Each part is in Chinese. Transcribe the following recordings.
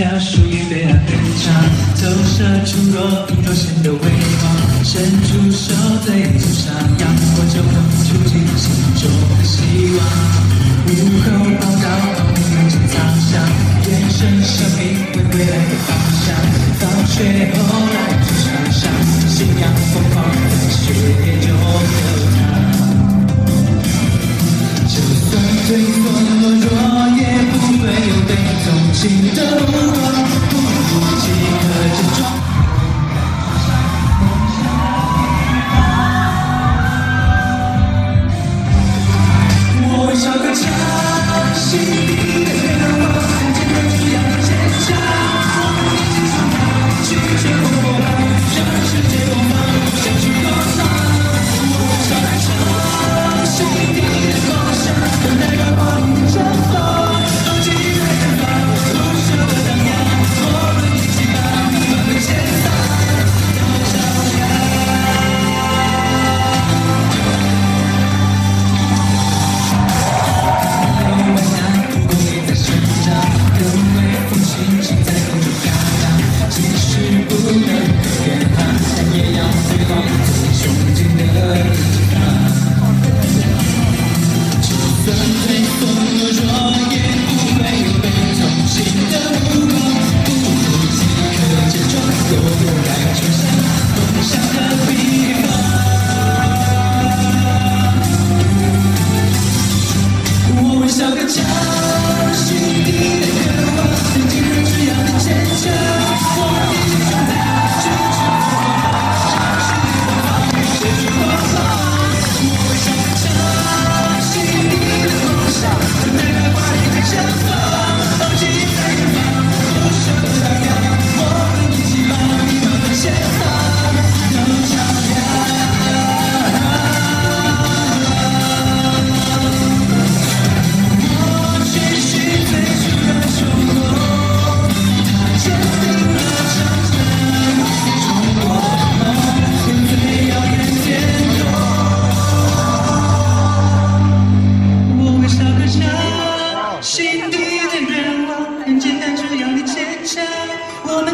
掉属于罪恶猎场投射出若隐若现的微光伸出手对抗沙场光就能触及心中的希望午后报到旁边正苍穹延伸生命为未来的方向放学后篮球场上信仰疯狂的学院中的新的路途。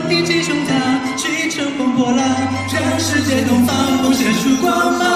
挺起胸膛去乘风破浪让世界东方红限出光芒